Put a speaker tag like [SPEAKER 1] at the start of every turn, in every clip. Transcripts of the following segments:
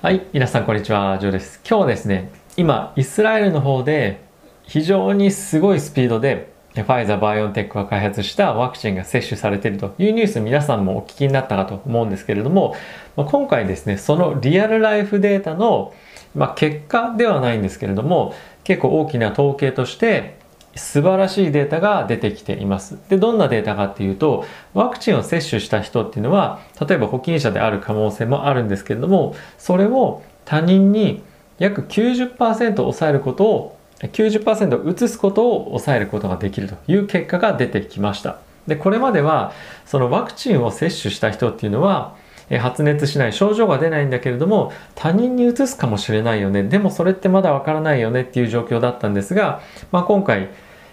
[SPEAKER 1] はい、皆さんこんにちは、ジョーです。今日はですね、今、イスラエルの方で非常にすごいスピードでファイザー・バイオンテックが開発したワクチンが接種されているというニュース皆さんもお聞きになったかと思うんですけれども、ま、今回ですね、そのリアルライフデータの、まあ、結果ではないんですけれども、結構大きな統計として素晴らしいデータが出てきています。で、どんなデータかっていうと、ワクチンを接種した人っていうのは、例えば保菌者である可能性もあるんですけれども、それを他人に約90%抑えることを、90%移すことを抑えることができるという結果が出てきました。で、これまでは、そのワクチンを接種した人っていうのは、発熱しない症状が出ないんだけれども他人にうつすかもしれないよねでもそれってまだわからないよねっていう状況だったんですが、まあ、今回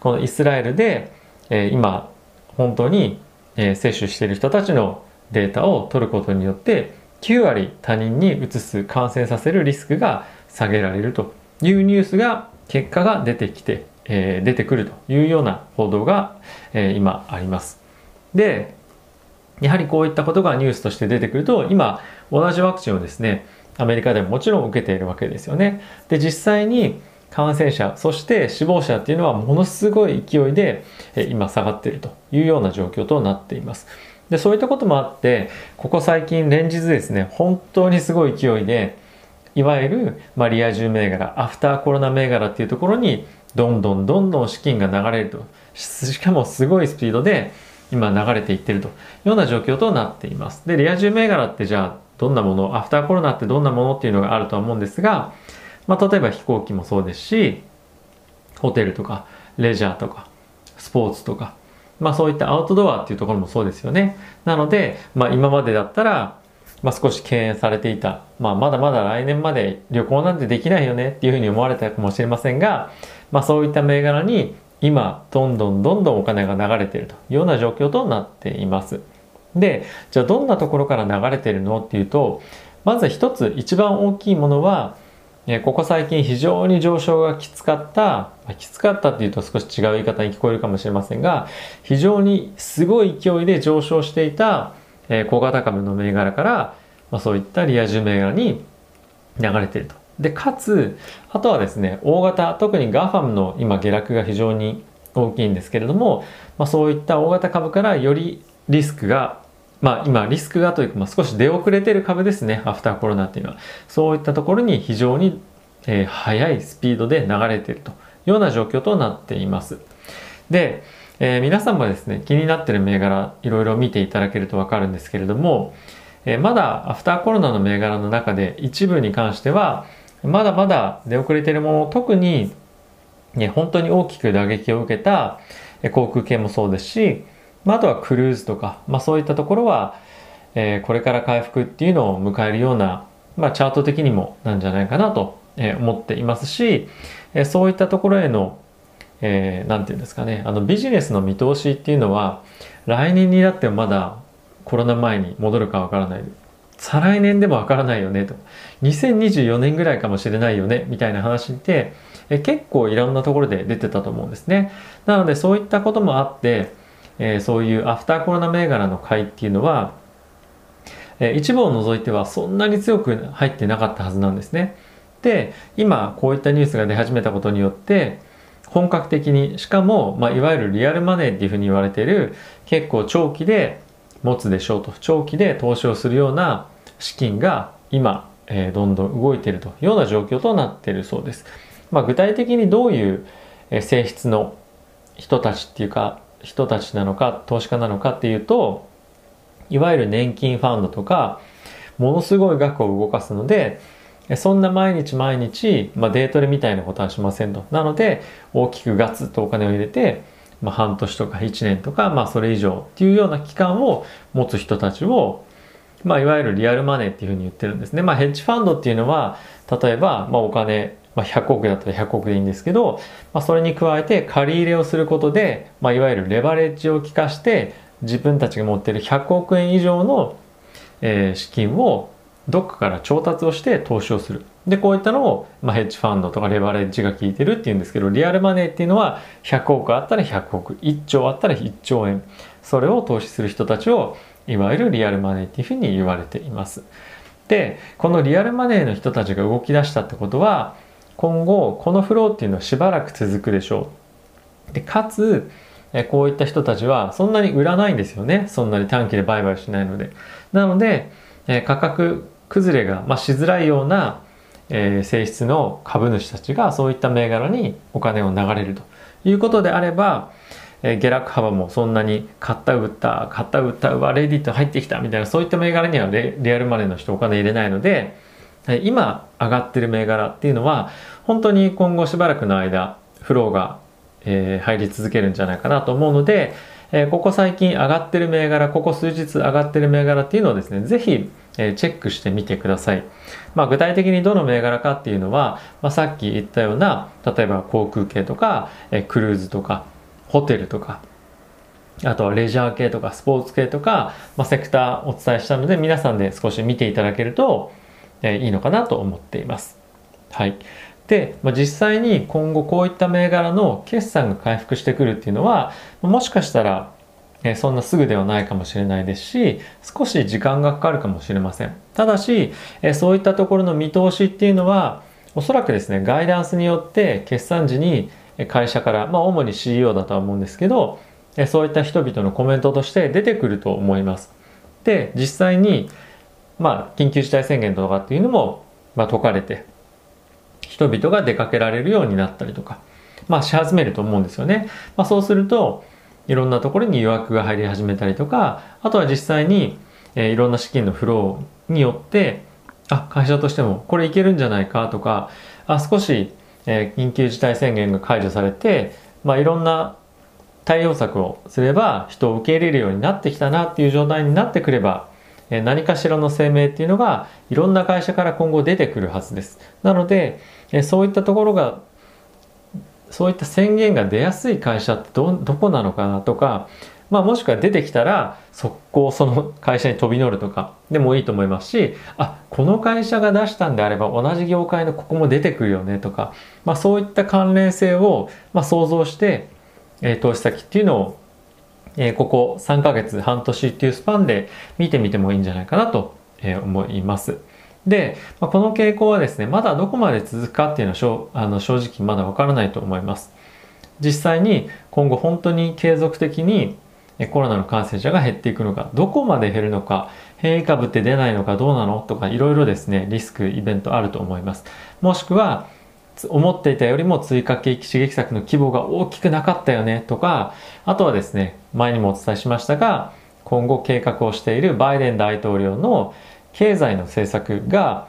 [SPEAKER 1] このイスラエルで、え、今本当に、え、接種している人たちのデータを取ることによって9割他人にうつす感染させるリスクが下げられるというニュースが結果が出てきて、え、出てくるというような報道が、え、今あります。でやはりこういったことがニュースとして出てくると今同じワクチンをですねアメリカでももちろん受けているわけですよね。で実際に感染者そして死亡者っていうのはものすごい勢いで今下がっているというような状況となっています。でそういったこともあってここ最近連日ですね本当にすごい勢いでいわゆる、ま、リア充銘柄アフターコロナ銘柄っていうところにどんどんどんどん資金が流れるとしかもすごいスピードで今流れていってるというような状況となっています。でリア充銘柄ってじゃあどんなものアフターコロナってどんなものっていうのがあるとは思うんですがまあ、例えば飛行機もそうですしホテルとかレジャーとかスポーツとか、まあ、そういったアウトドアっていうところもそうですよね。なので、まあ、今までだったら、まあ、少し敬遠されていた、まあ、まだまだ来年まで旅行なんてできないよねっていうふうに思われたかもしれませんが、まあ、そういった銘柄に今どんどんどんどんお金が流れているというような状況となっています。でじゃあどんなところから流れているのっていうとまず一つ一番大きいものはここ最近非常に上昇がきつかった、きつかったっていうと少し違う言い方に聞こえるかもしれませんが、非常にすごい勢いで上昇していた小型株の銘柄から、まあ、そういったリア充銘柄に流れていると。で、かつ、あとはですね、大型、特に GAFAM の今下落が非常に大きいんですけれども、まあ、そういった大型株からよりリスクがまあ今リスクがというか、まあ、少し出遅れてる株ですね、アフターコロナっていうのは。そういったところに非常に、えー、速いスピードで流れているというような状況となっています。で、えー、皆さんもですね、気になってる銘柄いろいろ見ていただけるとわかるんですけれども、えー、まだアフターコロナの銘柄の中で一部に関しては、まだまだ出遅れているもの、特に、ね、本当に大きく打撃を受けた航空系もそうですし、まあ、あとはクルーズとか、まあ、そういったところは、えー、これから回復っていうのを迎えるような、まあ、チャート的にもなんじゃないかなと思っていますし、えー、そういったところへの、えー、ていうんですかね、あのビジネスの見通しっていうのは、来年になってもまだコロナ前に戻るかわからない。再来年でもわからないよねと。2024年ぐらいかもしれないよねみたいな話ってえ結構いろんなところで出てたと思うんですね。なのでそういったこともあって、えー、そういうアフターコロナ銘柄の買いっていうのは、えー、一部を除いてはそんなに強く入ってなかったはずなんですね。で、今こういったニュースが出始めたことによって、本格的に、しかも、まあ、いわゆるリアルマネーっていうふうに言われている、結構長期で持つでしょうと、長期で投資をするような資金が今、えー、どんどん動いているというような状況となっているそうです。まあ、具体的にどういう性質の人たちっていうか人たちなのか投資家なのかっていうといわゆる年金ファンドとかものすごい額を動かすのでそんな毎日毎日、まあ、デートレみたいなことはしませんと。なので大きくガツッとお金を入れて、まあ、半年とか1年とか、まあ、それ以上っていうような期間を持つ人たちを、まあ、いわゆるリアルマネーっていうふうに言ってるんですね。まあ、ヘッジファンドっていうのは例えば、まあ、お金まあ、100億だったら100億でいいんですけど、まあ、それに加えて借り入れをすることで、まあ、いわゆるレバレッジを効かして自分たちが持っている100億円以上の、えー、資金をどっかから調達をして投資をする。で、こういったのを、まあ、ヘッジファンドとかレバレッジが効いてるっていうんですけど、リアルマネーっていうのは100億あったら100億、1兆あったら1兆円。それを投資する人たちを、いわゆるリアルマネーっていうふうに言われています。でこのリアルマネーの人たちが動き出したってことは今後このフローっていうのはしばらく続くでしょう。でかつこういった人たちはそんなに売らないんですよね。そんなに短期で売買しないので。なので価格崩れが、まあ、しづらいような、えー、性質の株主たちがそういった銘柄にお金を流れるということであれば、えー、下落幅もそんなに買った売った買った売ったうわレディット入ってきたみたいなそういった銘柄にはリアルマネーの人お金入れないので今上がってる銘柄っていうのは本当に今後しばらくの間フローが、えー、入り続けるんじゃないかなと思うので、えー、ここ最近上がってる銘柄ここ数日上がってる銘柄っていうのをですね是非えチェックしてみてください。まあ、具体的にどの銘柄かっていうのは、まあ、さっき言ったような例えば航空系とか、えクルーズとかホテルとかあとはレジャー系とかスポーツ系とか、まあ、セクターお伝えしたので皆さんで少し見ていただけると、えいいのかなと思っています。はい。で、まあ、実際に今後こういった銘柄の決算が回復してくるっていうのはもしかしたらえそんなすぐではないかもしれないですし少し時間がかかるかもしれませんただし、えそういったところの見通しっていうのはおそらくですねガイダンスによって決算時に会社から、まあ、主に CEO だとは思うんですけどそういった人々のコメントとして出てくると思いますで実際にまあ緊急事態宣言とかっていうのも、まあ、解かれて人々が出かけられるようになったりとかまあし始めると思うんですよね、まあ、そうするといろんなところに予約が入り始めたりとかあとは実際に、えー、いろんな資金のフローによってあ会社としてもこれいけるんじゃないかとかあ少し、えー、緊急事態宣言が解除されて、まあ、いろんな対応策をすれば人を受け入れるようになってきたなっていう状態になってくれば何かしらの声明っていうのがいろんな会社から今後出てくるはずです。なので、そういったところがそういった宣言が出やすい会社ってどどこなのかなとか、まあ、もしくは出てきたら速攻その会社に飛び乗るとかでもいいと思いますしあこの会社が出したんであれば同じ業界のここも出てくるよねとか、まあ、そういった関連性を、まあ、想像して、え、投資先っていうのを、え、ここ3ヶ月半年っていうスパンで見てみてもいいんじゃないかなと、思います。で、まあ、この傾向はですね、まだどこまで続くかっていうのはしょあの正直まだわからないと思います。実際に今後本当に継続的にコロナの感染者が減っていくのか、どこまで減るのか、変異株って出ないのかどうなのとかいろいろですね、リスク、イベントあると思います。もしくは、思っていたよりも追加景気刺激策の規模が大きくなかったよねとか、あとはですね、前にもお伝えしましたが、今後計画をしているバイデン大統領の経済の政策が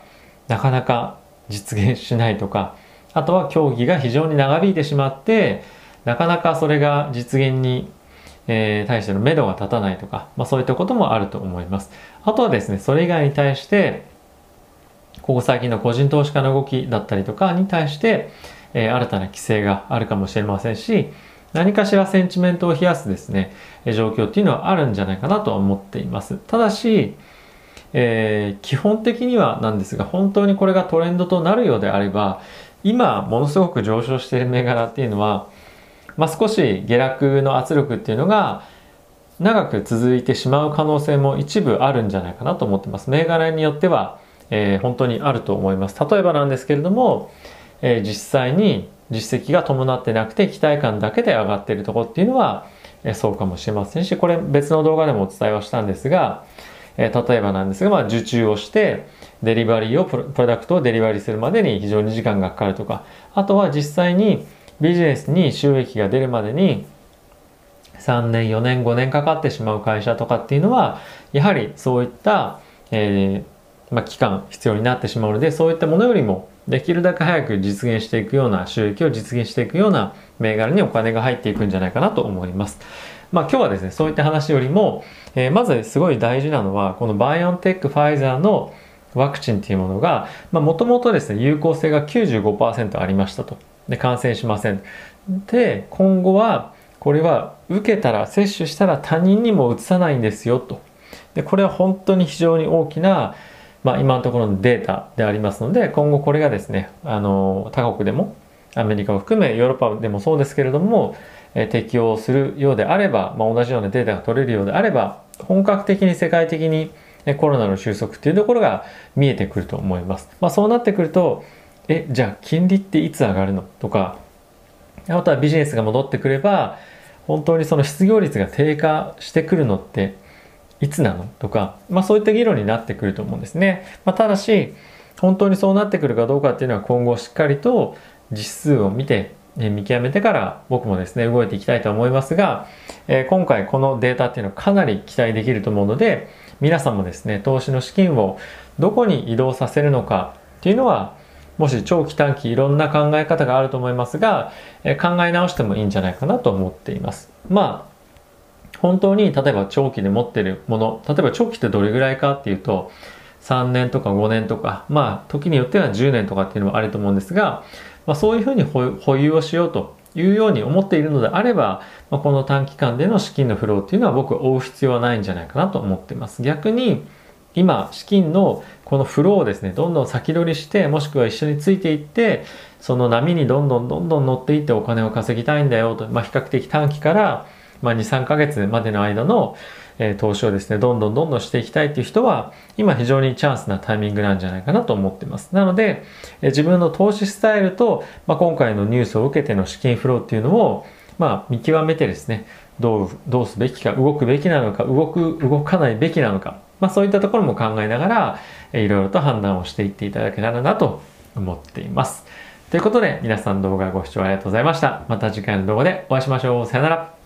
[SPEAKER 1] なかなか実現しないとかあとは協議が非常に長引いてしまってなかなかそれが実現に、えー、対しての目処が立たないとか、まあ、そういったこともあると思います。あとはですねそれ以外に対してここ最近の個人投資家の動きだったりとかに対して、えー、新たな規制があるかもしれませんし何かしらセンチメントを冷やすですね状況っていうのはあるんじゃないかなと思っていますただしえー、基本的にはなんですが本当にこれがトレンドとなるようであれば今ものすごく上昇している銘柄っていうのは、まあ、少し下落の圧力っていうのが長く続いてしまう可能性も一部あるんじゃないかなと思ってます。銘柄によっては、えー、本当にあると思います。例えばなんですけれども、えー、実際に実績が伴ってなくて期待感だけで上がっているとこっていうのは、えー、そうかもしれませんし、これ別の動画でもお伝えはしたんですが、え、例えばなんですが、まあ、受注をしてデリバリーをプロダクトをデリバリーするまでに非常に時間がかかるとかあとは実際にビジネスに収益が出るまでに3年4年5年かかってしまう会社とかっていうのはやはりそういった、えーまあ、期間必要になってしまうのでそういったものよりもできるだけ早く実現していくような収益を実現していくような銘柄にお金が入っていくんじゃないかなと思います。まあ今日はですね、そういった話よりも、えー、まずすごい大事なのは、このバイオンテック、ファイザーのワクチンっていうものが、まあもともとですね、有効性が95%ありましたと。で、感染しません。で、今後は、これは受けたら、接種したら他人にもうつさないんですよと。で、これは本当に非常に大きな、まあ今のところのデータでありますので、今後これがですね、あの、他国でも、アメリカを含めヨーロッパでもそうですけれども、え適用するようであれば、まあ、同じようなデータが取れるようであれば本格的に世界的にコロナの収束っていうところが見えてくると思います。まあ、そうなってくるとえじゃあ金利っていつ上がるの？とかあとはビジネスが戻ってくれば本当にその失業率が低下してくるのっていつなの？とか、まあ、そういった議論になってくると思うんですね。まあ、ただし本当にそうなってくるかどうかっていうのは今後しっかりと実数を見て見極めてから僕もですね動いていきたいと思いますが、え今回このデータっていうのはかなり期待できると思うので皆さんもですね投資の資金をどこに移動させるのかっていうのはもし長期短期いろんな考え方があると思いますが、え考え直してもいいんじゃないかなと思っていますまあ本当に例えば長期で持ってるもの例えば長期ってどれぐらいかっていうと3年とか5年とかまあ時によっては10年とかっていうのもあると思うんですがまあ、そういうふうに保有をしようというように思っているのであれば、まあ、この短期間での資金のフローっていうのは僕は追う必要はないんじゃないかなと思っています。逆に今資金のこのフローをですねどんどん先取りしてもしくは一緒についていってその波にどんどんどんどん乗っていってお金を稼ぎたいんだよと、まあ、比較的短期から、まあ、23ヶ月までの間のえ投資をですね、どんどんどんどんしていきたいっていう人は、今非常にチャンスなタイミングなんじゃないかなと思ってます。なので、え自分の投資スタイルと、まあ、今回のニュースを受けての資金フローっていうのを、まあ、見極めてですね、どう、どうすべきか、動くべきなのか、動く、動かないべきなのか、まあ、そういったところも考えながら、えいろいろと判断をしていっていただけたらなと思っています。ということで、皆さん動画ご視聴ありがとうございました。また次回の動画でお会いしましょう。さよなら。